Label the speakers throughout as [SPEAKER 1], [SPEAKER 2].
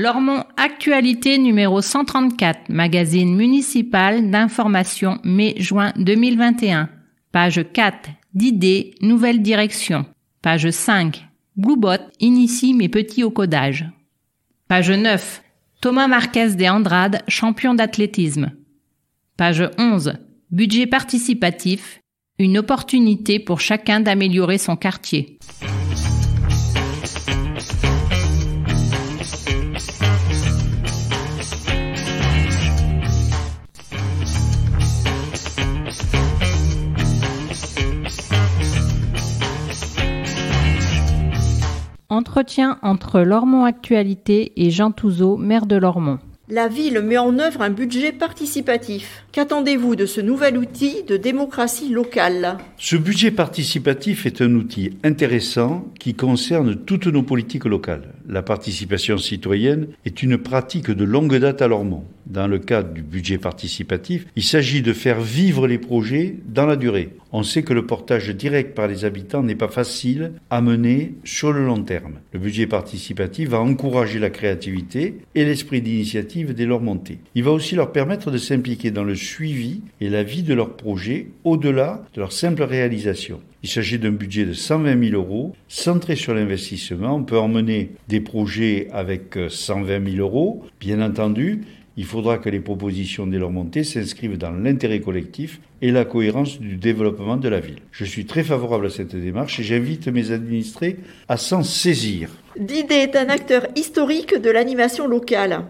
[SPEAKER 1] Lormont Actualité numéro 134, magazine municipal d'information mai-juin 2021. Page 4, d'idées, nouvelle direction. Page 5, Bluebot initie mes petits au codage. Page 9, Thomas Marquez de Andrade, champion d'athlétisme. Page 11, budget participatif, une opportunité pour chacun d'améliorer son quartier. Entretien entre Lormont Actualité et Jean Touzeau, maire de Lormont.
[SPEAKER 2] La ville met en œuvre un budget participatif. Qu'attendez-vous de ce nouvel outil de démocratie locale?
[SPEAKER 3] Ce budget participatif est un outil intéressant qui concerne toutes nos politiques locales. La participation citoyenne est une pratique de longue date à Lormont. Dans le cadre du budget participatif, il s'agit de faire vivre les projets dans la durée. On sait que le portage direct par les habitants n'est pas facile à mener sur le long terme. Le budget participatif va encourager la créativité et l'esprit d'initiative dès leur montée. Il va aussi leur permettre de s'impliquer dans le suivi et la vie de leurs projets au-delà de leur simple réalisation. Il s'agit d'un budget de 120 000 euros centré sur l'investissement. On peut emmener des projets avec 120 000 euros, bien entendu, il faudra que les propositions dès leur montée s'inscrivent dans l'intérêt collectif et la cohérence du développement de la ville. Je suis très favorable à cette démarche et j'invite mes administrés à s'en saisir.
[SPEAKER 2] Didé est un acteur historique de l'animation locale.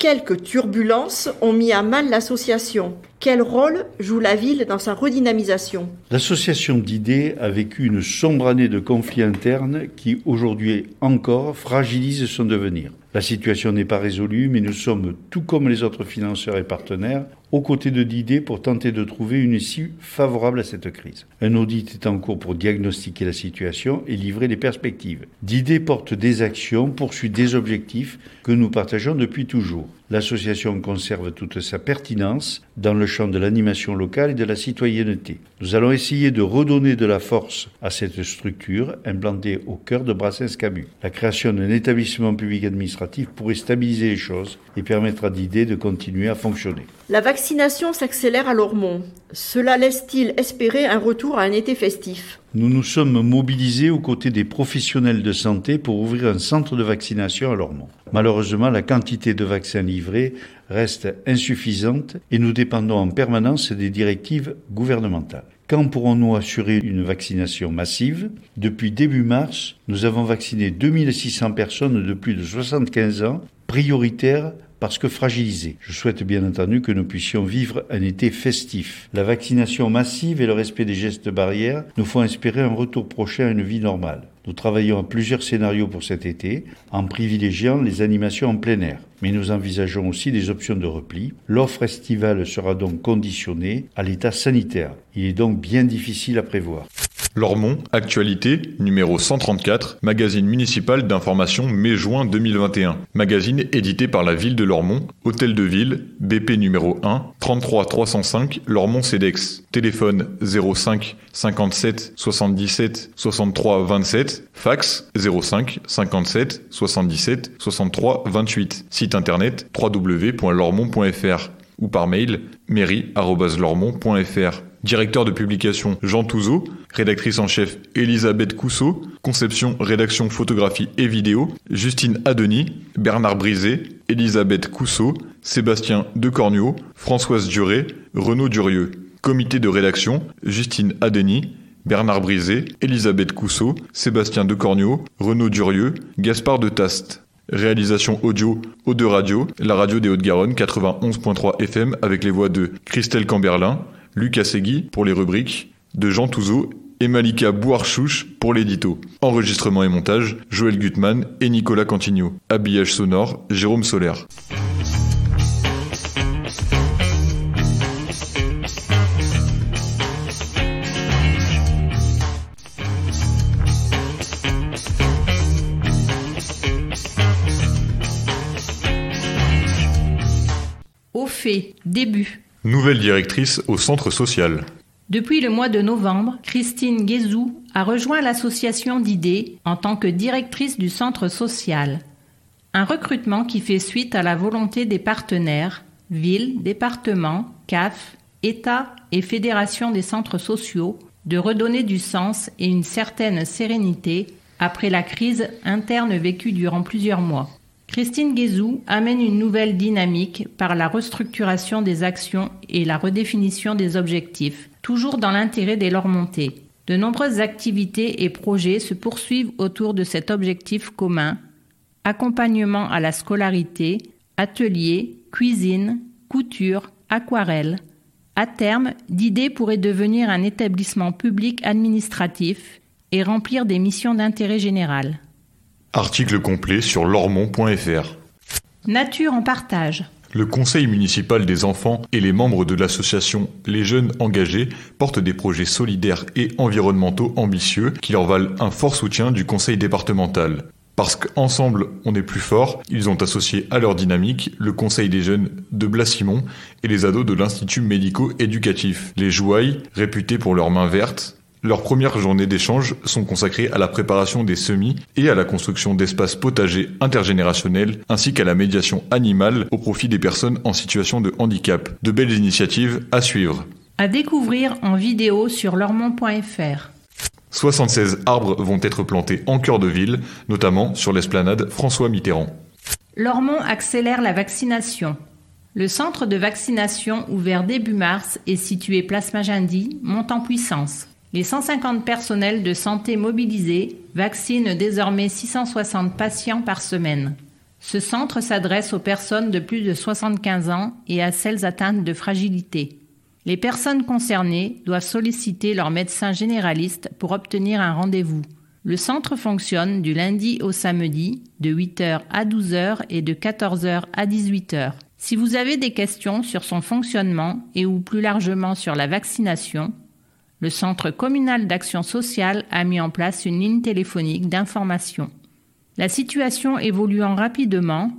[SPEAKER 2] Quelques turbulences ont mis à mal l'association. Quel rôle joue la ville dans sa redynamisation?
[SPEAKER 3] L'association d'idées a vécu une sombre année de conflits internes qui, aujourd'hui encore, fragilise son devenir. La situation n'est pas résolue, mais nous sommes, tout comme les autres financeurs et partenaires, aux côtés de Didier pour tenter de trouver une issue favorable à cette crise. Un audit est en cours pour diagnostiquer la situation et livrer des perspectives. Didier porte des actions, poursuit des objectifs que nous partageons depuis toujours. L'association conserve toute sa pertinence dans le champ de l'animation locale et de la citoyenneté. Nous allons essayer de redonner de la force à cette structure implantée au cœur de Brassens-Camus. La création d'un établissement public administratif pourrait stabiliser les choses et permettre à Didier de continuer à fonctionner.
[SPEAKER 2] La vaccination s'accélère à Lormont. Cela laisse-t-il espérer un retour à un été festif?
[SPEAKER 3] Nous nous sommes mobilisés aux côtés des professionnels de santé pour ouvrir un centre de vaccination à Lormont. Malheureusement, la quantité de vaccins livrés reste insuffisante et nous dépendons en permanence des directives gouvernementales. Quand pourrons-nous assurer une vaccination massive? Depuis début mars, nous avons vacciné 2600 personnes de plus de 75 ans, prioritaires parce que fragilisés. Je souhaite bien entendu que nous puissions vivre un été festif. La vaccination massive et le respect des gestes barrières nous font espérer un retour prochain à une vie normale. Nous travaillons à plusieurs scénarios pour cet été, en privilégiant les animations en plein air. Mais nous envisageons aussi des options de repli. L'offre estivale sera donc conditionnée à l'état sanitaire. Il est donc bien difficile à prévoir.
[SPEAKER 4] Lormont, actualité, numéro 134, magazine municipal d'information mai-juin 2021. Magazine édité par la ville de Lormont, hôtel de ville, BP numéro 1, 33 305, Lormont CEDEX. Téléphone 05 57 77 63 27, fax 05 57 77 63 28. Site internet www.lormont.fr ou par mail mairie.lormont.fr. Directeur de publication Jean Touzeau, rédactrice en chef Elisabeth Cousseau, conception, rédaction, photographie et vidéo Justine Adeny, Bernard Brisé, Elisabeth Cousseau, Sébastien Decornio, Françoise Duré, Renaud Durieux. Comité de rédaction Justine Adeny, Bernard Brisé, Elisabeth Cousseau, Sébastien Decornio, Renaud Durieux, Gaspard de Taste. Réalisation audio Eau de Radio, la radio des Hauts-de-Garonne 91.3 FM avec les voix de Christelle Camberlin, Lucas Segui pour les rubriques, de Jean Touzeau et Malika Bouarchouche pour l'édito. Enregistrement et montage, Joël Gutmann et Nicolas Cantigno. Habillage sonore, Jérôme Solaire.
[SPEAKER 1] Fait, début.
[SPEAKER 4] Nouvelle directrice au centre social.
[SPEAKER 1] Depuis le mois de novembre, Christine Guézou a rejoint l'association d'idées en tant que directrice du centre social. Un recrutement qui fait suite à la volonté des partenaires, villes, départements, CAF, État et fédération des centres sociaux, de redonner du sens et une certaine sérénité après la crise interne vécue durant plusieurs mois. Christine Guézou amène une nouvelle dynamique par la restructuration des actions et la redéfinition des objectifs, toujours dans l'intérêt des Lormontais. De nombreuses activités et projets se poursuivent autour de cet objectif commun accompagnement à la scolarité, ateliers, cuisine, couture, aquarelle. À terme, Didé pourrait devenir un établissement public administratif et remplir des missions d'intérêt général.
[SPEAKER 4] Article complet sur lormont.fr.
[SPEAKER 1] Nature en partage.
[SPEAKER 4] Le conseil municipal des enfants et les membres de l'association Les Jeunes Engagés portent des projets solidaires et environnementaux ambitieux qui leur valent un fort soutien du conseil départemental. Parce qu'ensemble, on est plus fort, ils ont associé à leur dynamique le conseil des jeunes de Blas-Simon et les ados de l'Institut médico-éducatif. Les Jouailles, réputés pour leurs mains vertes, leurs premières journées d'échange sont consacrées à la préparation des semis et à la construction d'espaces potagers intergénérationnels ainsi qu'à la médiation animale au profit des personnes en situation de handicap. De belles initiatives à suivre.
[SPEAKER 1] À découvrir en vidéo sur lormont.fr.
[SPEAKER 4] 76 arbres vont être plantés en cœur de ville, notamment sur l'esplanade François Mitterrand.
[SPEAKER 1] Lormont accélère la vaccination. Le centre de vaccination ouvert début mars et situé place Magendie monte en puissance. Les 150 personnels de santé mobilisés vaccinent désormais 660 patients par semaine. Ce centre s'adresse aux personnes de plus de 75 ans et à celles atteintes de fragilité. Les personnes concernées doivent solliciter leur médecin généraliste pour obtenir un rendez-vous. Le centre fonctionne du lundi au samedi de 8h à 12h et de 14h à 18h. Si vous avez des questions sur son fonctionnement et ou plus largement sur la vaccination, le Centre communal d'action sociale a mis en place une ligne téléphonique d'information. La situation évoluant rapidement,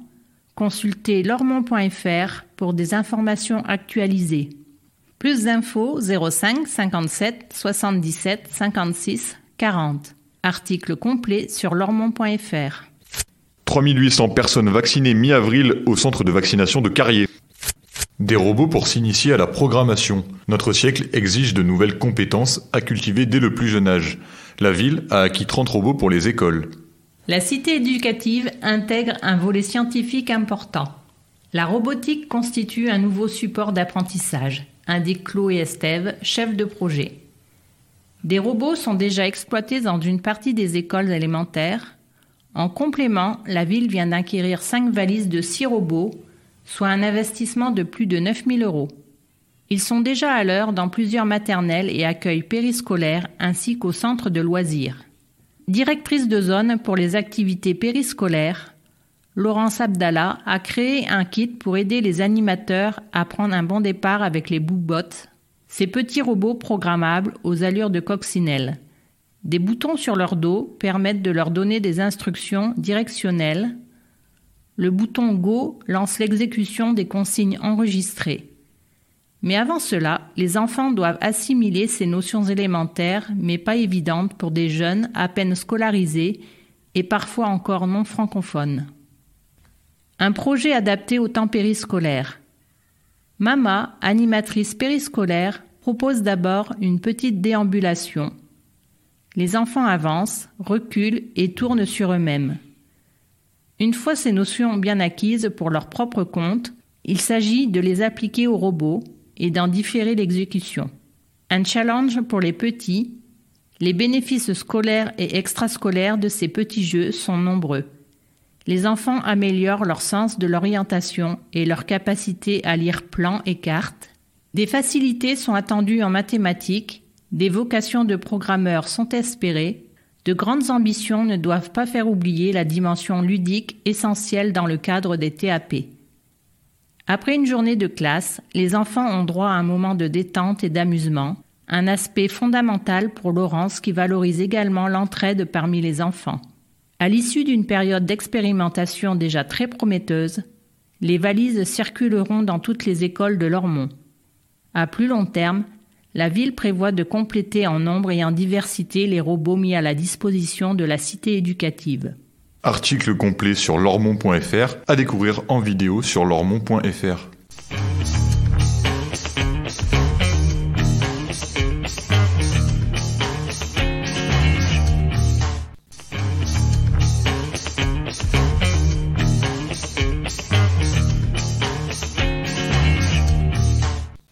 [SPEAKER 1] consultez lormont.fr pour des informations actualisées. Plus d'infos 05 57 77 56 40. Article complet sur lormont.fr.
[SPEAKER 4] 3800 personnes vaccinées mi-avril au centre de vaccination de Carrier. Des robots pour s'initier à la programmation. Notre siècle exige de nouvelles compétences à cultiver dès le plus jeune âge. La ville a acquis 30 robots pour les écoles.
[SPEAKER 1] La cité éducative intègre un volet scientifique important. La robotique constitue un nouveau support d'apprentissage, indique Chloé Estève, chef de projet. Des robots sont déjà exploités dans une partie des écoles élémentaires. En complément, la ville vient d'acquérir cinq valises de six robots soit un investissement de plus de 9000 euros. Ils sont déjà à l'heure dans plusieurs maternelles et accueils périscolaires ainsi qu'au centre de loisirs. Directrice de zone pour les activités périscolaires, Laurence Abdallah a créé un kit pour aider les animateurs à prendre un bon départ avec les boubottes, ces petits robots programmables aux allures de coccinelle. Des boutons sur leur dos permettent de leur donner des instructions directionnelles le bouton Go lance l'exécution des consignes enregistrées. Mais avant cela, les enfants doivent assimiler ces notions élémentaires, mais pas évidentes pour des jeunes à peine scolarisés et parfois encore non francophones. Un projet adapté au temps périscolaire. Mama, animatrice périscolaire, propose d'abord une petite déambulation. Les enfants avancent, reculent et tournent sur eux-mêmes. Une fois ces notions bien acquises pour leur propre compte, il s'agit de les appliquer aux robots et d'en différer l'exécution. Un challenge pour les petits, les bénéfices scolaires et extrascolaires de ces petits jeux sont nombreux. Les enfants améliorent leur sens de l'orientation et leur capacité à lire plans et cartes. Des facilités sont attendues en mathématiques, des vocations de programmeurs sont espérées, de grandes ambitions ne doivent pas faire oublier la dimension ludique essentielle dans le cadre des TAP. Après une journée de classe, les enfants ont droit à un moment de détente et d'amusement, un aspect fondamental pour Laurence qui valorise également l'entraide parmi les enfants. À l'issue d'une période d'expérimentation déjà très prometteuse, les valises circuleront dans toutes les écoles de Lormont. À plus long terme, la ville prévoit de compléter en nombre et en diversité les robots mis à la disposition de la cité éducative.
[SPEAKER 4] Article complet sur lormont.fr à découvrir en vidéo sur lormont.fr.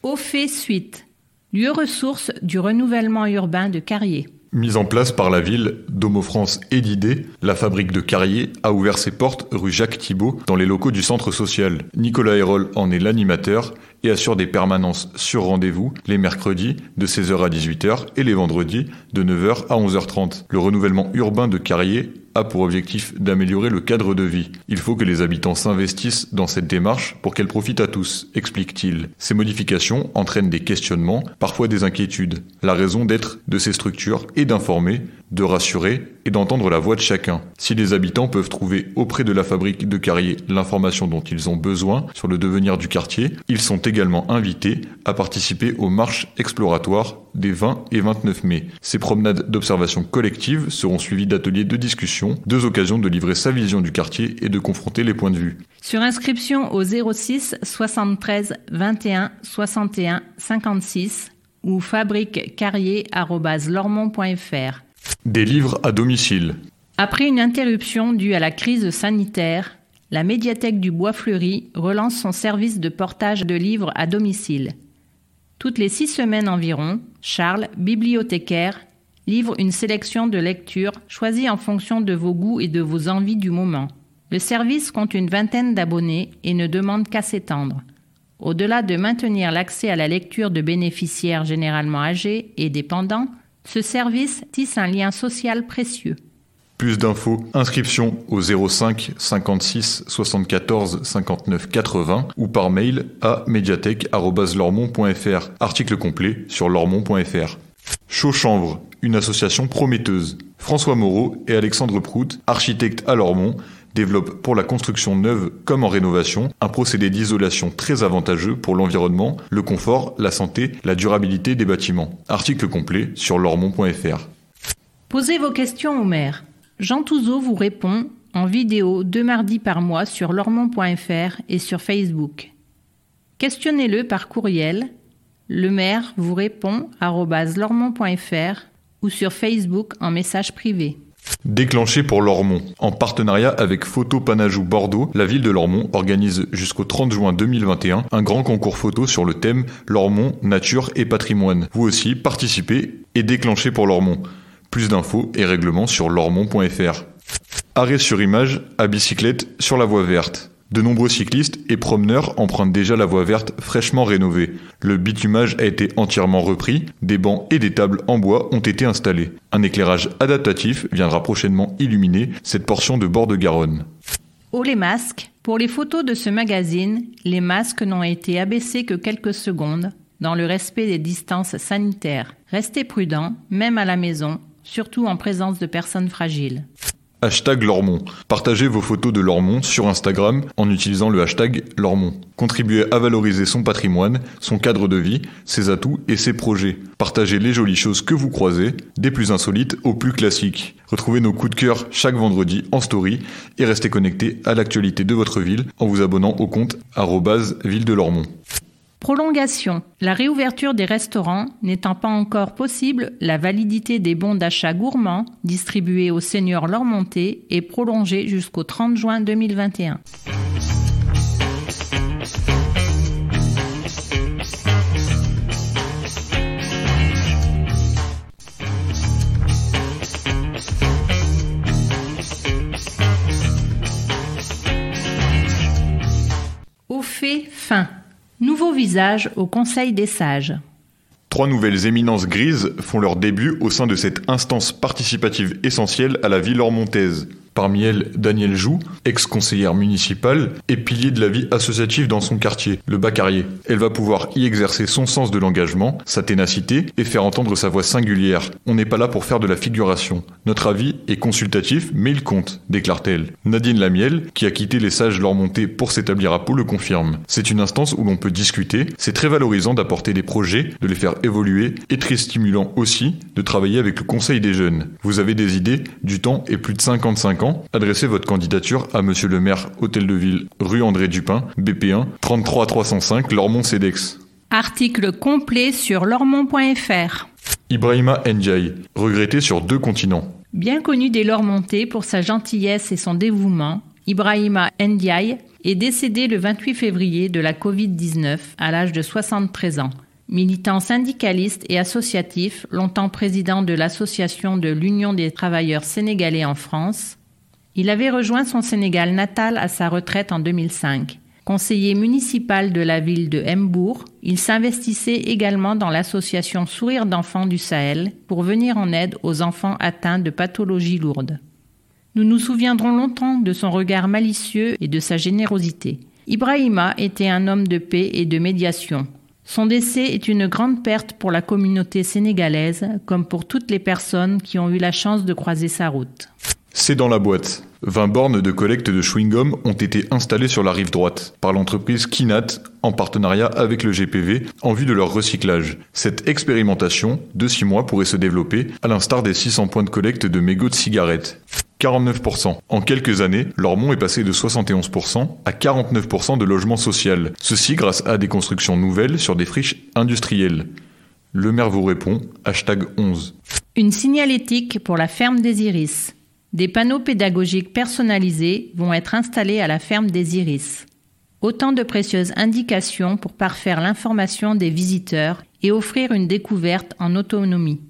[SPEAKER 1] Au fait suite, lieu ressource du renouvellement urbain de Carrier.
[SPEAKER 4] Mise en place par la ville, Domo France et d'idées, la fabrique de Carrier a ouvert ses portes rue Jacques Thibault dans les locaux du centre social. Nicolas Hérol en est l'animateur et assure des permanences sur rendez-vous les mercredis de 16h à 18h et les vendredis de 9h à 11h30. Le renouvellement urbain de Carrier pour objectif d'améliorer le cadre de vie. Il faut que les habitants s'investissent dans cette démarche pour qu'elle profite à tous, explique-t-il. Ces modifications entraînent des questionnements, parfois des inquiétudes. La raison d'être de ces structures est d'informer, de rassurer et d'entendre la voix de chacun. Si les habitants peuvent trouver auprès de la fabrique de Carrier l'information dont ils ont besoin sur le devenir du quartier, ils sont également invités à participer aux marches exploratoires des 20 et 29 mai. Ces promenades d'observation collective seront suivies d'ateliers de discussion, deux occasions de livrer sa vision du quartier et de confronter les points de vue.
[SPEAKER 1] Sur inscription au 06 73 21 61 56 ou fabriquecarrier.lormont.fr.
[SPEAKER 4] Des livres à domicile.
[SPEAKER 1] Après une interruption due à la crise sanitaire, la médiathèque du Bois Fleuri relance son service de portage de livres à domicile. Toutes les six semaines environ, Charles, bibliothécaire, livre une sélection de lectures choisies en fonction de vos goûts et de vos envies du moment. Le service compte une vingtaine d'abonnés et ne demande qu'à s'étendre. Au-delà de maintenir l'accès à la lecture de bénéficiaires généralement âgés et dépendants, ce service tisse un lien social précieux.
[SPEAKER 4] Plus d'infos, inscription au 05 56 74 59 80 ou par mail à médiathèque.lormont.fr. Article complet sur lormont.fr. Chaux-Chanvre, une association prometteuse. François Moreau et Alexandre Prout, architectes à Lormont, développent pour la construction neuve comme en rénovation un procédé d'isolation très avantageux pour l'environnement, le confort, la santé, la durabilité des bâtiments. Article complet sur lormont.fr.
[SPEAKER 1] Posez vos questions au maire. Jean Touzeau vous répond en vidéo deux mardis par mois sur lormont.fr et sur Facebook. Questionnez-le par courriel. Le maire vous répond lormont.fr ou sur Facebook en message privé.
[SPEAKER 4] Déclenché pour Lormont. En partenariat avec Photo Panajou Bordeaux, la ville de Lormont organise jusqu'au 30 juin 2021 un grand concours photo sur le thème Lormont, nature et patrimoine. Vous aussi, participez et déclenchez pour Lormont. Plus d'infos et règlements sur lormont.fr. Arrêt sur image à bicyclette sur la voie verte. De nombreux cyclistes et promeneurs empruntent déjà la voie verte fraîchement rénovée. Le bitumage a été entièrement repris, des bancs et des tables en bois ont été installés. Un éclairage adaptatif viendra prochainement illuminer cette portion de bord de Garonne.
[SPEAKER 1] Oh les masques Pour les photos de ce magazine, les masques n'ont été abaissés que quelques secondes, dans le respect des distances sanitaires. Restez prudents, même à la maison, surtout en présence de personnes fragiles.
[SPEAKER 4] Hashtag Lormont. Partagez vos photos de Lormont sur Instagram en utilisant le hashtag Lormont. Contribuez à valoriser son patrimoine, son cadre de vie, ses atouts et ses projets. Partagez les jolies choses que vous croisez, des plus insolites aux plus classiques. Retrouvez nos coups de cœur chaque vendredi en story et restez connectés à l'actualité de votre ville en vous abonnant au compte ville de Lormont.
[SPEAKER 1] Prolongation. La réouverture des restaurants n'étant pas encore possible, la validité des bons d'achat gourmands distribués aux seniors Lormontais est prolongée jusqu'au 30 juin 2021. Au fait fin. Nouveau visage au Conseil des sages.
[SPEAKER 4] Trois nouvelles éminences grises font leur début au sein de cette instance participative essentielle à la vie ormontaise. Parmi elles, Daniel Joux, ex-conseillère municipale et pilier de la vie associative dans son quartier, le Bacarier. Elle va pouvoir y exercer son sens de l'engagement, sa ténacité et faire entendre sa voix singulière. On n'est pas là pour faire de la figuration. Notre avis est consultatif, mais il compte, déclare-t-elle. Nadine Lamiel, qui a quitté les sages Lormontais pour s'établir à Pau, le confirme. C'est une instance où l'on peut discuter, c'est très valorisant d'apporter des projets, de les faire évoluer et très stimulant aussi de travailler avec le conseil des jeunes. Vous avez des idées, du temps et plus de 55 ans adressez votre candidature à Monsieur le maire, Hôtel de Ville, rue André Dupin, BP1, 33 305, Lormont-Cedex.
[SPEAKER 1] Article complet sur lormont.fr.
[SPEAKER 4] Ibrahima Ndiaye, regretté sur deux continents.
[SPEAKER 1] Bien connu des Lormontais pour sa gentillesse et son dévouement, Ibrahima Ndiaye est décédé le 28 février de la Covid-19 à l'âge de 73 ans. Militant syndicaliste et associatif, longtemps président de l'association de l'Union des travailleurs sénégalais en France, il avait rejoint son Sénégal natal à sa retraite en 2005. Conseiller municipal de la ville de Mbourg, il s'investissait également dans l'association Sourire d'enfants du Sahel pour venir en aide aux enfants atteints de pathologies lourdes. Nous nous souviendrons longtemps de son regard malicieux et de sa générosité. Ibrahima était un homme de paix et de médiation. Son décès est une grande perte pour la communauté sénégalaise, comme pour toutes les personnes qui ont eu la chance de croiser sa route.
[SPEAKER 4] C'est dans la boîte. 20 bornes de collecte de chewing-gum ont été installées sur la rive droite par l'entreprise Kinat en partenariat avec le GPV en vue de leur recyclage. Cette expérimentation de 6 mois pourrait se développer à l'instar des 600 points de collecte de mégots de cigarettes. 49%. En quelques années, Lormont est passé de 71% à 49% de logement social. Ceci grâce à des constructions nouvelles sur des friches industrielles. Le maire vous répond, hashtag 11.
[SPEAKER 1] Une signalétique pour la ferme des Iris. Des panneaux pédagogiques personnalisés vont être installés à la ferme des Iris. Autant de précieuses indications pour parfaire l'information des visiteurs et offrir une découverte en autonomie.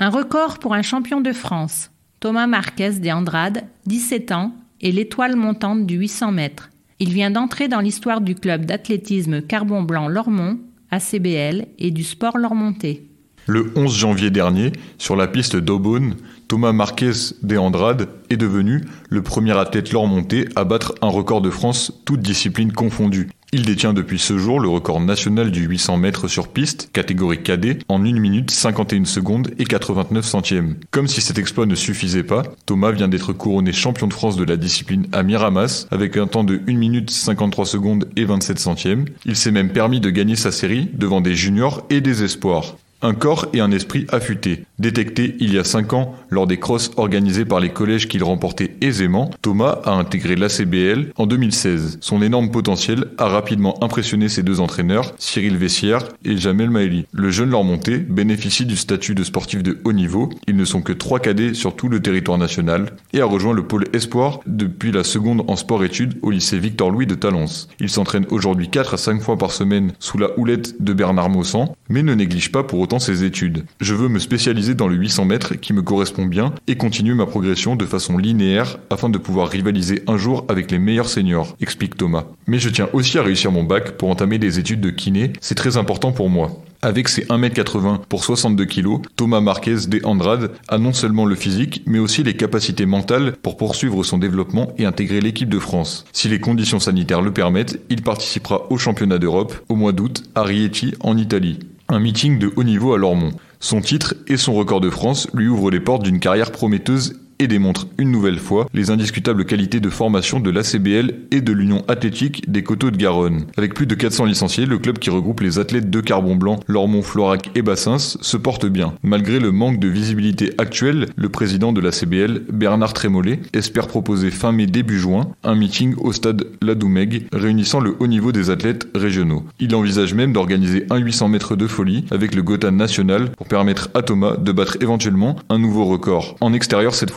[SPEAKER 1] Un record pour un champion de France. Thomas Marquez de Andrade, 17 ans, et l'étoile montante du 800 mètres. Il vient d'entrer dans l'histoire du club d'athlétisme Carbon Blanc Lormont, ACBL, et du sport Lormontais.
[SPEAKER 4] Le 11 janvier dernier, sur la piste d'Aubonne, Thomas Marquez de Andrade est devenu le premier athlète lormontais à battre un record de France, toutes disciplines confondues. Il détient depuis ce jour le record national du 800 mètres sur piste, catégorie cadet, en 1 minute 51 secondes et 89 centièmes. Comme si cet exploit ne suffisait pas, Thomas vient d'être couronné champion de France de la discipline à Miramas avec un temps de 1 minute 53 secondes et 27 centièmes. Il s'est même permis de gagner sa série devant des juniors et des espoirs. Un corps et un esprit affûtés. Détecté il y a 5 ans lors des crosses organisées par les collèges qu'il remportait aisément, Thomas a intégré l'ACBL en 2016. Son énorme potentiel a rapidement impressionné ses deux entraîneurs, Cyril Vessière et Jamel Maëli. Le jeune Lormontais bénéficie du statut de sportif de haut niveau. Ils ne sont que trois cadets sur tout le territoire national et a rejoint le pôle espoir depuis la seconde en sport-études au lycée Victor-Louis de Talence. Il s'entraîne aujourd'hui 4 à 5 fois par semaine sous la houlette de Bernard Maussan, mais ne néglige pas pour ses études. Je veux me spécialiser dans le 800 mètres qui me correspond bien et continuer ma progression de façon linéaire afin de pouvoir rivaliser un jour avec les meilleurs seniors, explique Thomas. Mais je tiens aussi à réussir mon bac pour entamer des études de kiné, c'est très important pour moi. Avec ses 1m80 pour 62 kg, Thomas Marquez de Andrade a non seulement le physique, mais aussi les capacités mentales pour poursuivre son développement et intégrer l'équipe de France. Si les conditions sanitaires le permettent, il participera au championnat d'Europe au mois d'août à Rieti en Italie. Un meeting de haut niveau à Lormont. Son titre et son record de France lui ouvrent les portes d'une carrière prometteuse et démontre une nouvelle fois les indiscutables qualités de formation de l'ACBL et de l'Union athlétique des Coteaux de Garonne. Avec plus de 400 licenciés, le club qui regroupe les athlètes de Carbon Blanc, Lormont, Florac et Bassins se porte bien. Malgré le manque de visibilité actuelle, le président de l'ACBL, Bernard Trémollet, espère proposer fin mai début juin un meeting au stade Ladoumègue réunissant le haut niveau des athlètes régionaux. Il envisage même d'organiser un 800 mètres de folie avec le Gotham national pour permettre à Thomas de battre éventuellement un nouveau record. En extérieur cette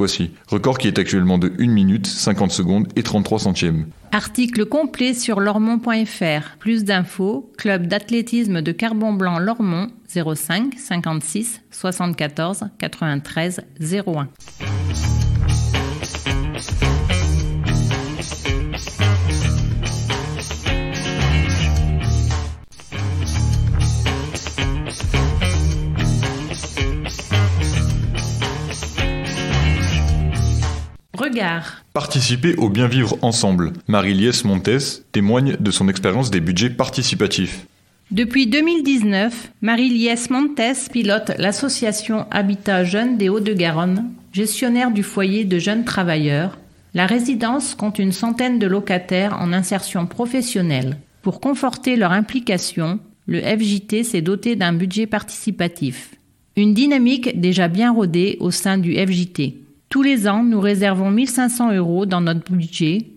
[SPEAKER 4] Record qui est actuellement de 1 minute, 50 secondes et 33 centièmes.
[SPEAKER 1] Article complet sur lormont.fr. Plus d'infos, club d'athlétisme de Carbon Blanc Lormont 05 56 74 93 01. Regard.
[SPEAKER 4] Participer au bien vivre ensemble. Marie-Liesse Montes témoigne de son expérience des budgets participatifs.
[SPEAKER 1] Depuis 2019, Marie-Liesse Montes pilote l'association Habitat Jeunes des Hauts-de-Garonne, gestionnaire du foyer de jeunes travailleurs. La résidence compte une centaine de locataires en insertion professionnelle. Pour conforter leur implication, le FJT s'est doté d'un budget participatif. Une dynamique déjà bien rodée au sein du FJT. Tous les ans, nous réservons 1500 euros dans notre budget.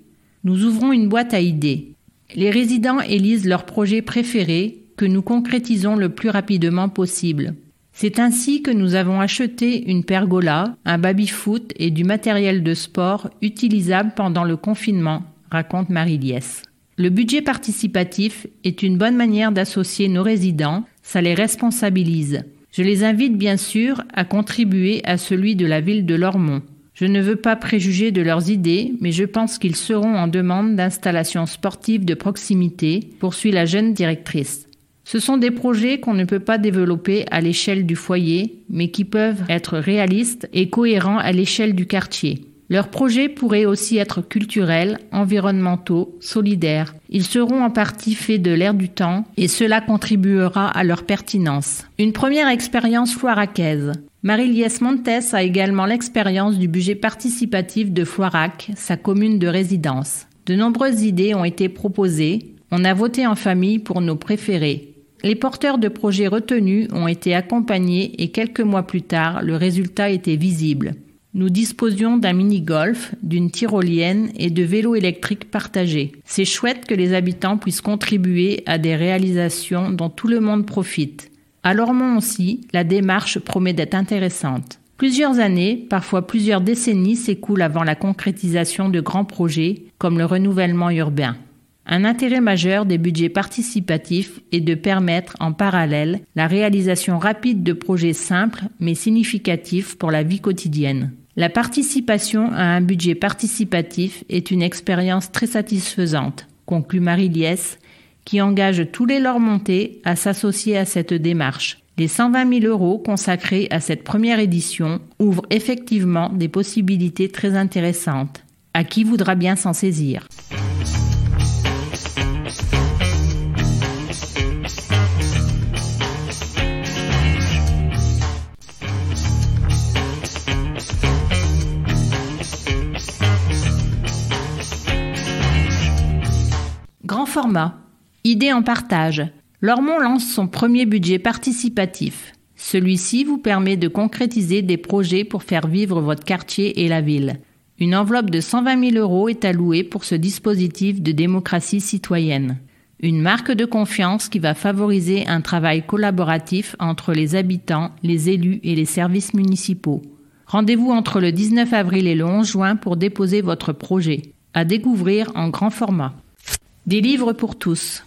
[SPEAKER 1] Nous ouvrons une boîte à idées. Les résidents élisent leurs projets préférés que nous concrétisons le plus rapidement possible. C'est ainsi que nous avons acheté une pergola, un baby-foot et du matériel de sport utilisable pendant le confinement, raconte Marie-Liesse. Le budget participatif est une bonne manière d'associer nos résidents, ça les responsabilise. Je les invite bien sûr à contribuer à celui de la ville de Lormont. Je ne veux pas préjuger de leurs idées, mais je pense qu'ils seront en demande d'installations sportives de proximité, poursuit la jeune directrice. Ce sont des projets qu'on ne peut pas développer à l'échelle du foyer, mais qui peuvent être réalistes et cohérents à l'échelle du quartier. Leurs projets pourraient aussi être culturels, environnementaux, solidaires. Ils seront en partie faits de l'air du temps et cela contribuera à leur pertinence. Une première expérience floiracaise. Marie-Liès Montes a également l'expérience du budget participatif de Floirac, sa commune de résidence. De nombreuses idées ont été proposées. On a voté en famille pour nos préférés. Les porteurs de projets retenus ont été accompagnés et quelques mois plus tard, le résultat était visible. Nous disposions d'un mini-golf, d'une tyrolienne et de vélos électriques partagés. C'est chouette que les habitants puissent contribuer à des réalisations dont tout le monde profite. À Lormont aussi, la démarche promet d'être intéressante. Plusieurs années, parfois plusieurs décennies s'écoulent avant la concrétisation de grands projets comme le renouvellement urbain. Un intérêt majeur des budgets participatifs est de permettre en parallèle la réalisation rapide de projets simples mais significatifs pour la vie quotidienne. La participation à un budget participatif est une expérience très satisfaisante, conclut Marie Liès, qui engage tous les montés à s'associer à cette démarche. Les 120 000 euros consacrés à cette première édition ouvrent effectivement des possibilités très intéressantes. À qui voudra bien s'en saisir? Grand format Idée en partage. Lormont lance son premier budget participatif. Celui-ci vous permet de concrétiser des projets pour faire vivre votre quartier et la ville. Une enveloppe de 120 000 euros est allouée pour ce dispositif de démocratie citoyenne. Une marque de confiance qui va favoriser un travail collaboratif entre les habitants, les élus et les services municipaux. Rendez-vous entre le 19 avril et le 11 juin pour déposer votre projet. À découvrir en grand format. Des livres pour tous.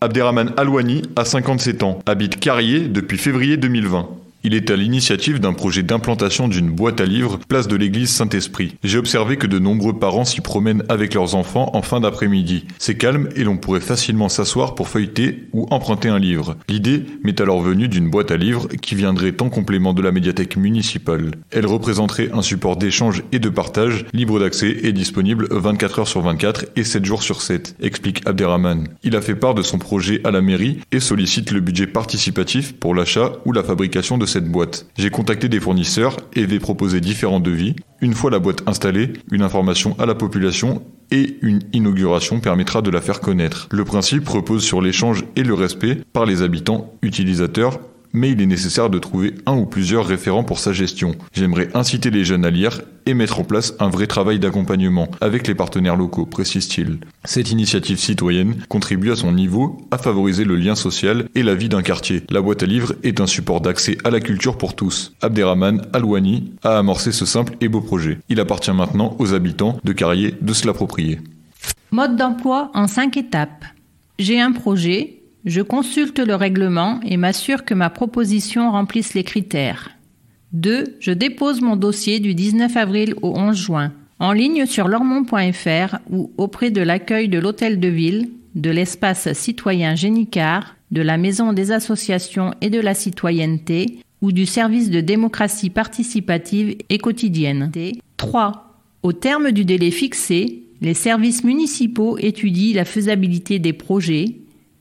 [SPEAKER 4] Abderrahman Alouani a 57 ans, habite Carrier depuis février 2020. Il est à l'initiative d'un projet d'implantation d'une boîte à livres place de l'église Saint-Esprit. J'ai observé que de nombreux parents s'y promènent avec leurs enfants en fin d'après-midi. C'est calme et l'on pourrait facilement s'asseoir pour feuilleter ou emprunter un livre. L'idée m'est alors venue d'une boîte à livres qui viendrait en complément de la médiathèque municipale. Elle représenterait un support d'échange et de partage libre d'accès et disponible 24 heures sur 24 et 7 jours sur 7, explique Abderrahman. Il a fait part de son projet à la mairie et sollicite le budget participatif pour l'achat ou la fabrication de cette boîte. J'ai contacté des fournisseurs et vais proposer différents devis. Une fois la boîte installée, une information à la population et une inauguration permettra de la faire connaître. Le principe repose sur l'échange et le respect par les habitants, utilisateurs mais il est nécessaire de trouver un ou plusieurs référents pour sa gestion. J'aimerais inciter les jeunes à lire et mettre en place un vrai travail d'accompagnement avec les partenaires locaux, précise-t-il. Cette initiative citoyenne contribue à son niveau à favoriser le lien social et la vie d'un quartier. La boîte à livres est un support d'accès à la culture pour tous. Abderrahman Alouani a amorcé ce simple et beau projet. Il appartient maintenant aux habitants de Carrier de se l'approprier.
[SPEAKER 1] Mode d'emploi en cinq étapes. J'ai un projet, je consulte le règlement et m'assure que ma proposition remplisse les critères. 2. Je dépose mon dossier du 19 avril au 11 juin en ligne sur lormont.fr ou auprès de l'accueil de l'hôtel de ville, de l'espace citoyen Génicard, de la maison des associations et de la citoyenneté ou du service de démocratie participative et quotidienne. 3. Au terme du délai fixé, les services municipaux étudient la faisabilité des projets,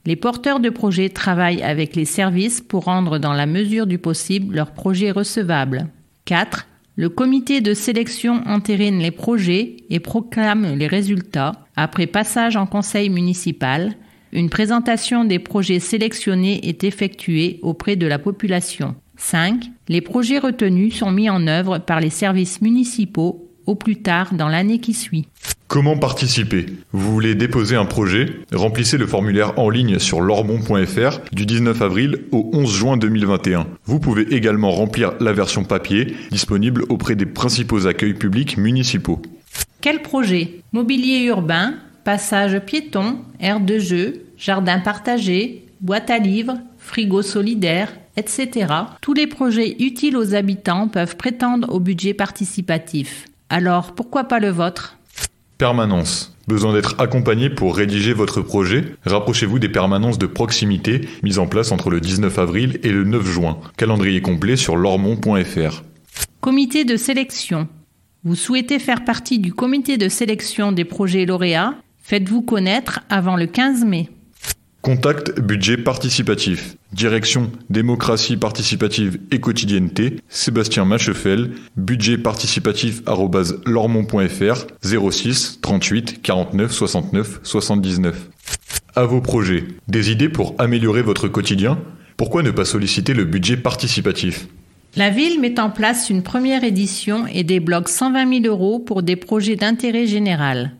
[SPEAKER 1] les porteurs de projets travaillent avec les services pour rendre dans la mesure du possible leurs projets recevables. 4. Le comité de sélection entérine les projets et proclame les résultats après passage en conseil municipal. Une présentation des projets sélectionnés est effectuée auprès de la population. 5. Les projets retenus sont mis en œuvre par les services municipaux au plus tard dans l'année qui suit.
[SPEAKER 4] Comment participer? Vous voulez déposer un projet? Remplissez le formulaire en ligne sur lormont.fr du 19 avril au 11 juin 2021. Vous pouvez également remplir la version papier disponible auprès des principaux accueils publics municipaux.
[SPEAKER 1] Quel projet? Mobilier urbain, passage piéton, aire de jeu, jardin partagé, boîte à livres, frigo solidaire, etc. Tous les projets utiles aux habitants peuvent prétendre au budget participatif. Alors pourquoi pas le vôtre?
[SPEAKER 4] Permanence. Besoin d'être accompagné pour rédiger votre projet? Rapprochez-vous des permanences de proximité mises en place entre le 19 avril et le 9 juin. Calendrier complet sur lormont.fr.
[SPEAKER 1] Comité de sélection. Vous souhaitez faire partie du comité de sélection des projets lauréats? Faites-vous connaître avant le 15 mai.
[SPEAKER 4] Contact budget participatif. Direction démocratie participative et quotidienneté. Sébastien Machefel. Budget participatif lormont.fr 06 38 49 69 79. À vos projets. Des idées pour améliorer votre quotidien? Pourquoi ne pas solliciter le budget participatif?
[SPEAKER 1] La ville met en place une première édition et débloque 120 000 euros pour des projets d'intérêt général.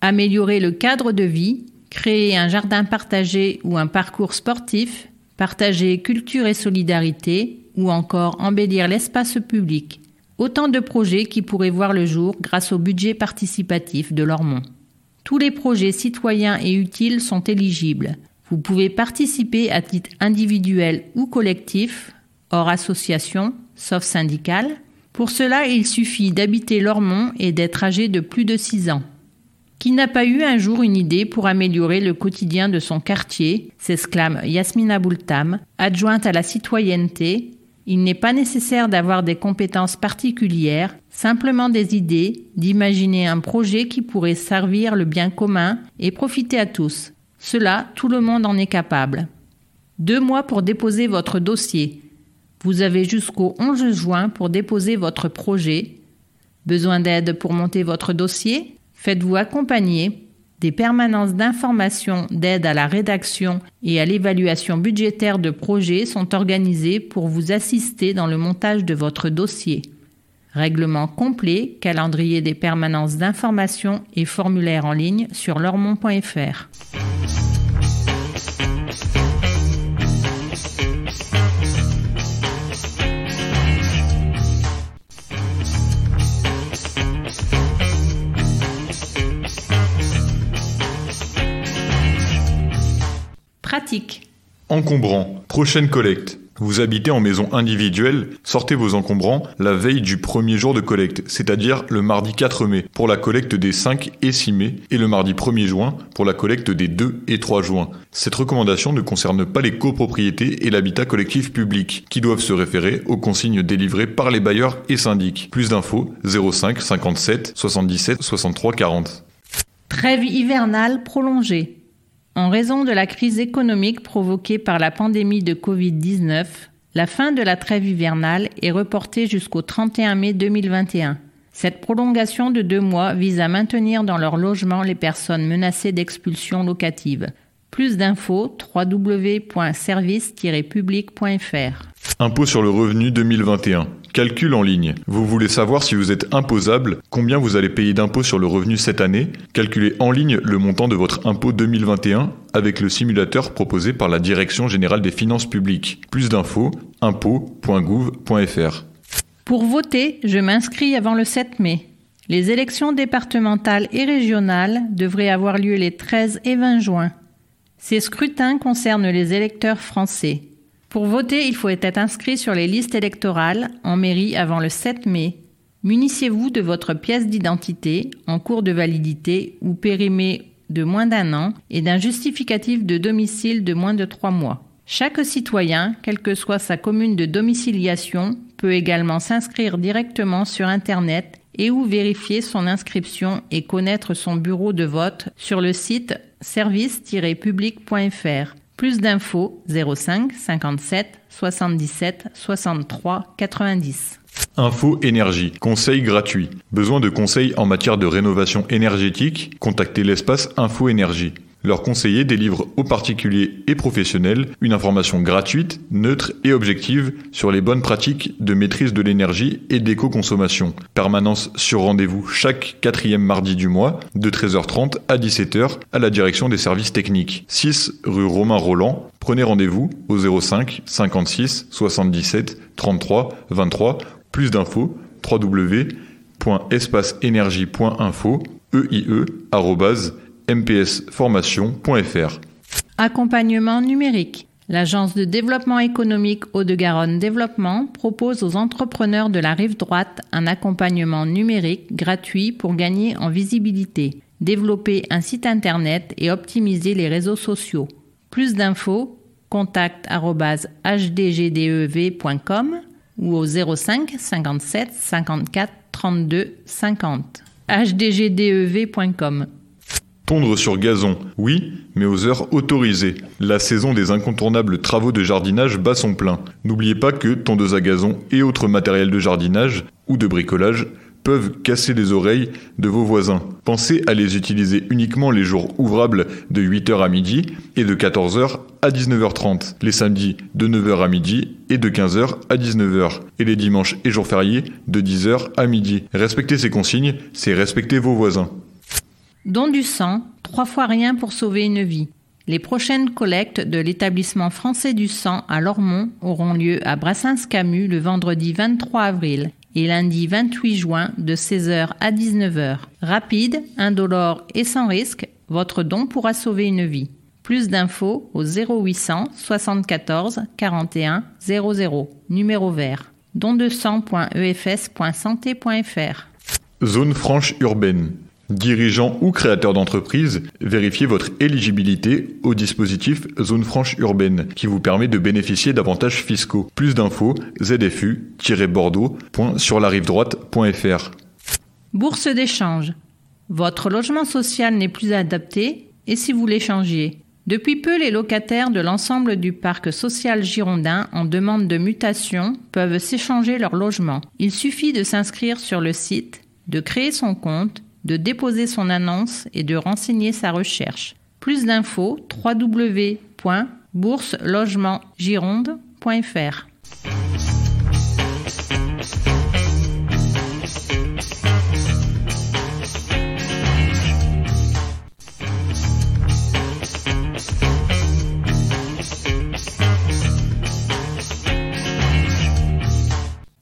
[SPEAKER 1] Améliorer le cadre de vie, créer un jardin partagé ou un parcours sportif, partager culture et solidarité, ou encore embellir l'espace public. Autant de projets qui pourraient voir le jour grâce au budget participatif de Lormont. Tous les projets citoyens et utiles sont éligibles. Vous pouvez participer à titre individuel ou collectif, hors association, sauf syndicale. Pour cela, il suffit d'habiter Lormont et d'être âgé de plus de 6 ans. Qui n'a pas eu un jour une idée pour améliorer le quotidien de son quartier s'exclame Yasmina Boultam, adjointe à la citoyenneté. Il n'est pas nécessaire d'avoir des compétences particulières, simplement des idées, d'imaginer un projet qui pourrait servir le bien commun et profiter à tous. Cela, tout le monde en est capable. Deux mois pour déposer votre dossier. Vous avez jusqu'au 11 juin pour déposer votre projet. Besoin d'aide pour monter votre dossier? Faites-vous accompagner des permanences d'information d'aide à la rédaction et à l'évaluation budgétaire de projets sont organisées pour vous assister dans le montage de votre dossier. Règlement complet, calendrier des permanences d'information et formulaire en ligne sur lormont.fr. Pratique.
[SPEAKER 4] Encombrant. Prochaine collecte. Vous habitez en maison individuelle, sortez vos encombrants la veille du premier jour de collecte, c'est-à-dire le mardi 4 mai pour la collecte des 5 et 6 mai et le mardi 1er juin pour la collecte des 2 et 3 juin. Cette recommandation ne concerne pas les copropriétés et l'habitat collectif public qui doivent se référer aux consignes délivrées par les bailleurs et syndics. Plus d'infos 05 57 77 63 40.
[SPEAKER 1] Trêve hivernale prolongée. En raison de la crise économique provoquée par la pandémie de Covid-19, la fin de la trêve hivernale est reportée jusqu'au 31 mai 2021. Cette prolongation de deux mois vise à maintenir dans leur logement les personnes menacées d'expulsion locative. Plus d'infos www.service-public.fr.
[SPEAKER 4] Impôt sur le revenu 2021. Calcul en ligne. Vous voulez savoir si vous êtes imposable, combien vous allez payer d'impôt sur le revenu cette année? Calculez en ligne le montant de votre impôt 2021 avec le simulateur proposé par la Direction générale des finances publiques. Plus d'infos, impôt.gouv.fr.
[SPEAKER 1] Pour voter, je m'inscris avant le 7 mai. Les élections départementales et régionales devraient avoir lieu les 13 et 20 juin. Ces scrutins concernent les électeurs français. Pour voter, il faut être inscrit sur les listes électorales en mairie avant le 7 mai. Munissez-vous de votre pièce d'identité en cours de validité ou périmée de moins d'un an et d'un justificatif de domicile de moins de trois mois. Chaque citoyen, quelle que soit sa commune de domiciliation, peut également s'inscrire directement sur Internet et ou vérifier son inscription et connaître son bureau de vote sur le site service-public.fr. Plus d'infos 05 57 77 63 90.
[SPEAKER 4] Info énergie. Conseil gratuit. Besoin de conseils en matière de rénovation énergétique? Contactez l'espace Info énergie. Leurs conseillers délivrent aux particuliers et professionnels une information gratuite, neutre et objective sur les bonnes pratiques de maîtrise de l'énergie et d'éco-consommation. Permanence sur rendez-vous chaque quatrième mardi du mois de 13h30 à 17h à la direction des services techniques. 6 rue Romain Roland. Prenez rendez-vous au 05 56 77 33 23. Plus d'infos www.espaceenergie.info eie@mpsformation.fr.
[SPEAKER 1] Accompagnement numérique. L'Agence de développement économique Hauts-de-Garonne Développement propose aux entrepreneurs de la rive droite un accompagnement numérique gratuit pour gagner en visibilité, développer un site internet et optimiser les réseaux sociaux. Plus d'infos, contact hdgdev.com ou au 05 57 54 32 50 hdgdev.com.
[SPEAKER 4] Tondre sur gazon, oui, mais aux heures autorisées. La saison des incontournables travaux de jardinage bat son plein. N'oubliez pas que tondeuse à gazon et autres matériels de jardinage ou de bricolage peuvent casser les oreilles de vos voisins. Pensez à les utiliser uniquement les jours ouvrables de 8h à midi et de 14h à 19h30, les samedis de 9h à midi et de 15h à 19h, et les dimanches et jours fériés de 10h à midi. Respectez ces consignes, c'est respecter vos voisins.
[SPEAKER 1] Don du sang, trois fois rien pour sauver une vie. Les prochaines collectes de l'établissement français du sang à Lormont auront lieu à Brassens-Camus le vendredi 23 avril et lundi 28 juin de 16h à 19h. Rapide, indolore et sans risque, votre don pourra sauver une vie. Plus d'infos au 0800 74 41 00, numéro vert. dondesang.efs.santé.fr.
[SPEAKER 4] Zone franche urbaine. Dirigeant ou créateur d'entreprise, vérifiez votre éligibilité au dispositif Zone franche urbaine qui vous permet de bénéficier d'avantages fiscaux. Plus d'infos, zfu-bordeaux.surlarivedroite.fr.
[SPEAKER 1] Bourse d'échange. Votre logement social n'est plus adapté et si vous l'échangiez Depuis peu, les locataires de l'ensemble du parc social girondin en demande de mutation peuvent s'échanger leur logement. Il suffit de s'inscrire sur le site, de créer son compte de déposer son annonce et de renseigner sa recherche. Plus d'infos www.bourselogementgironde.fr.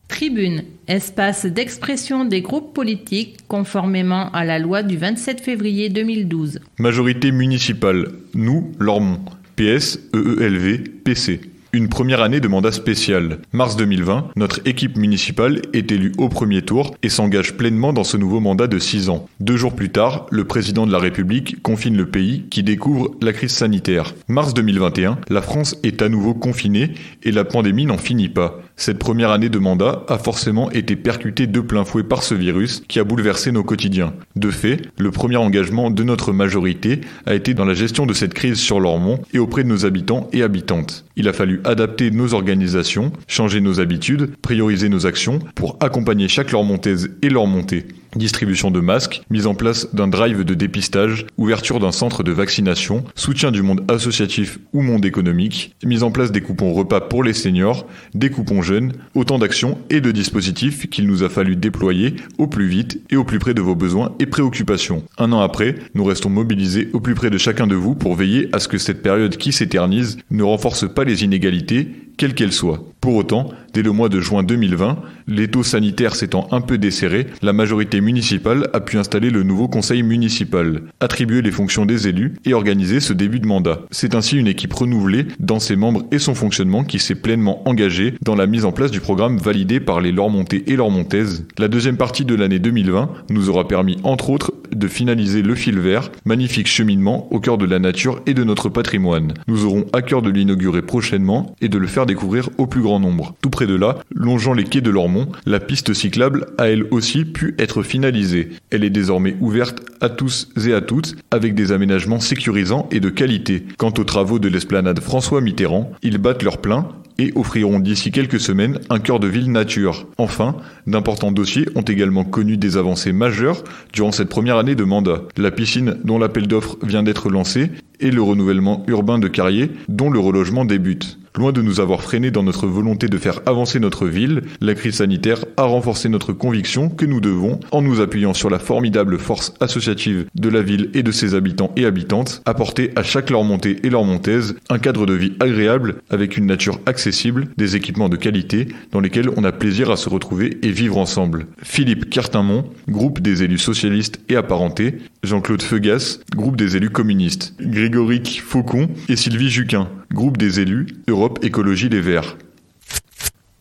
[SPEAKER 1] Tribune, espace d'expression des groupes politiques conformément à la loi du 27 février 2012.
[SPEAKER 4] Majorité municipale, nous, Lormont. PS, EELV, PC. Une première année de mandat spécial. Mars 2020, notre équipe municipale est élue au premier tour et s'engage pleinement dans ce nouveau mandat de 6 ans. Deux jours plus tard, le président de la République confine le pays qui découvre la crise sanitaire. Mars 2021, la France est à nouveau confinée et la pandémie n'en finit pas. Cette première année de mandat a forcément été percutée de plein fouet par ce virus qui a bouleversé nos quotidiens. De fait, le premier engagement de notre majorité a été dans la gestion de cette crise sur l'Ormont et auprès de nos habitants et habitantes. Il a fallu adapter nos organisations, changer nos habitudes, prioriser nos actions pour accompagner chaque Lormontaise et Lormontais distribution de masques, mise en place d'un drive de dépistage, ouverture d'un centre de vaccination, soutien du monde associatif ou monde économique, mise en place des coupons repas pour les seniors, des coupons jeunes, autant d'actions et de dispositifs qu'il nous a fallu déployer au plus vite et au plus près de vos besoins et préoccupations. Un an après, nous restons mobilisés au plus près de chacun de vous pour veiller à ce que cette période qui s'éternise ne renforce pas les inégalités quelle qu'elle soit. Pour autant, dès le mois de juin 2020, les taux sanitaires s'étant un peu desserrés, la majorité municipale a pu installer le nouveau conseil municipal, attribuer les fonctions des élus et organiser ce début de mandat. C'est ainsi une équipe renouvelée dans ses membres et son fonctionnement qui s'est pleinement engagée dans la mise en place du programme validé par les Lormontais et Lormontaises. La deuxième partie de l'année 2020 nous aura permis entre autres de finaliser le fil vert, magnifique cheminement au cœur de la nature et de notre patrimoine. Nous aurons à cœur de l'inaugurer prochainement et de le faire découvrir au plus grand nombre. Tout près de là, longeant les quais de Lormont, la piste cyclable a elle aussi pu être finalisée. Elle est désormais ouverte à tous et à toutes, avec des aménagements sécurisants et de qualité. Quant aux travaux de l'esplanade François Mitterrand, ils battent leur plein et offriront d'ici quelques semaines un cœur de ville nature. Enfin, d'importants dossiers ont également connu des avancées majeures durant cette première année de mandat. La piscine dont l'appel d'offres vient d'être lancé et le renouvellement urbain de Carrier dont le relogement débute. Loin de nous avoir freinés dans notre volonté de faire avancer notre ville, la crise sanitaire a renforcé notre conviction que nous devons, en nous appuyant sur la formidable force associative de la ville et de ses habitants et habitantes, apporter à chaque Lormontais et Lormontaise un cadre de vie agréable avec une nature accessible, des équipements de qualité dans lesquels on a plaisir à se retrouver et vivre ensemble. Philippe Cartinmont, groupe des élus socialistes et apparentés, Jean-Claude Feugas, groupe des élus communistes, Grégoric Faucon et Sylvie Juquin, groupe des élus Europe Écologie Les Verts.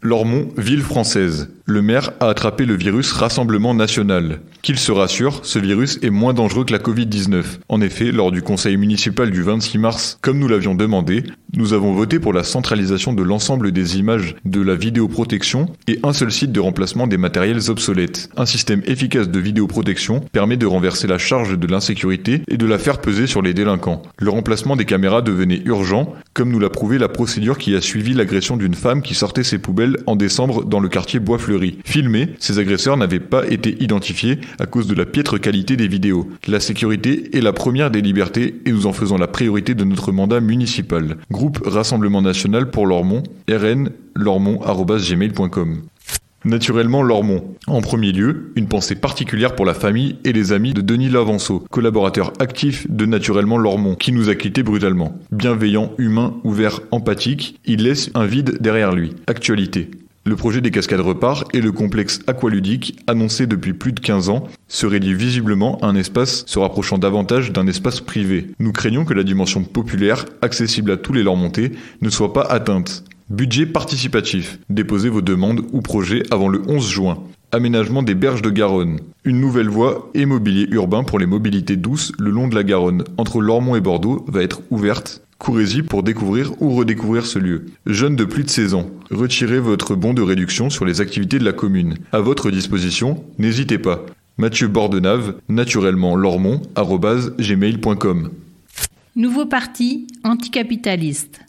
[SPEAKER 4] Lormont, ville française. Le maire a attrapé le virus Rassemblement National. Qu'il se rassure, ce virus est moins dangereux que la Covid-19. En effet, lors du conseil municipal du 26 mars, comme nous l'avions demandé, nous avons voté pour la centralisation de l'ensemble des images de la vidéoprotection et un seul site de remplacement des matériels obsolètes. Un système efficace de vidéoprotection permet de renverser la charge de l'insécurité et de la faire peser sur les délinquants. Le remplacement des caméras devenait urgent, comme nous l'a prouvé la procédure qui a suivi l'agression d'une femme qui sortait ses poubelles en décembre dans le quartier Bois-Fleuri. Filmés, ces agresseurs n'avaient pas été identifiés à cause de la piètre qualité des vidéos. La sécurité est la première des libertés et nous en faisons la priorité de notre mandat municipal. Groupe Rassemblement National pour Lormont, rn lormont.gmail.com. Naturellement Lormont. En premier lieu, une pensée particulière pour la famille et les amis de Denis Lavanceau, collaborateur actif de Naturellement Lormont, qui nous a quittés brutalement. Bienveillant, humain, ouvert, empathique, il laisse un vide derrière lui. Actualité. Le projet des cascades repart et le complexe aqualudique, annoncé depuis plus de 15 ans, se réduit visiblement à un espace se rapprochant davantage d'un espace privé. Nous craignons que la dimension populaire, accessible à tous les Lormontais, ne soit pas atteinte. Budget participatif. Déposez vos demandes ou projets avant le 11 juin. Aménagement des berges de Garonne. Une nouvelle voie et mobilier urbain pour les mobilités douces le long de la Garonne, entre Lormont et Bordeaux, va être ouverte. Courez-y pour découvrir ou redécouvrir ce lieu. Jeunes de plus de 16 ans, retirez votre bon de réduction sur les activités de la commune. À votre disposition, n'hésitez pas. Mathieu Bordenave, naturellement lormont.
[SPEAKER 1] Nouveau parti anticapitaliste.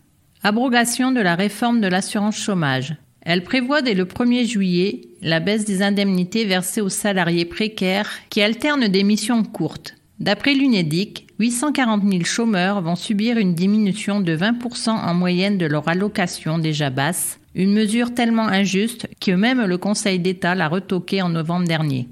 [SPEAKER 1] Abrogation de la réforme de l'assurance chômage. Elle prévoit dès le 1er juillet la baisse des indemnités versées aux salariés précaires qui alternent des missions courtes. D'après l'UNEDIC, 840 000 chômeurs vont subir une diminution de 20% en moyenne de leur allocation déjà basse, une mesure tellement injuste que même le Conseil d'État l'a retoquée en novembre dernier.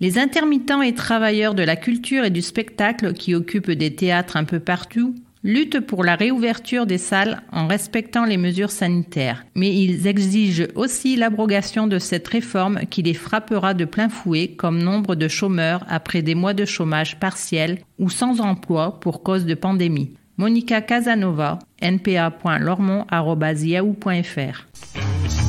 [SPEAKER 1] Les intermittents et travailleurs de la culture et du spectacle qui occupent des théâtres un peu partout luttent pour la réouverture des salles en respectant les mesures sanitaires, mais ils exigent aussi l'abrogation de cette réforme qui les frappera de plein fouet comme nombre de chômeurs après des mois de chômage partiel ou sans emploi pour cause de pandémie. Monica Casanova, npa.lormont.yahoo.fr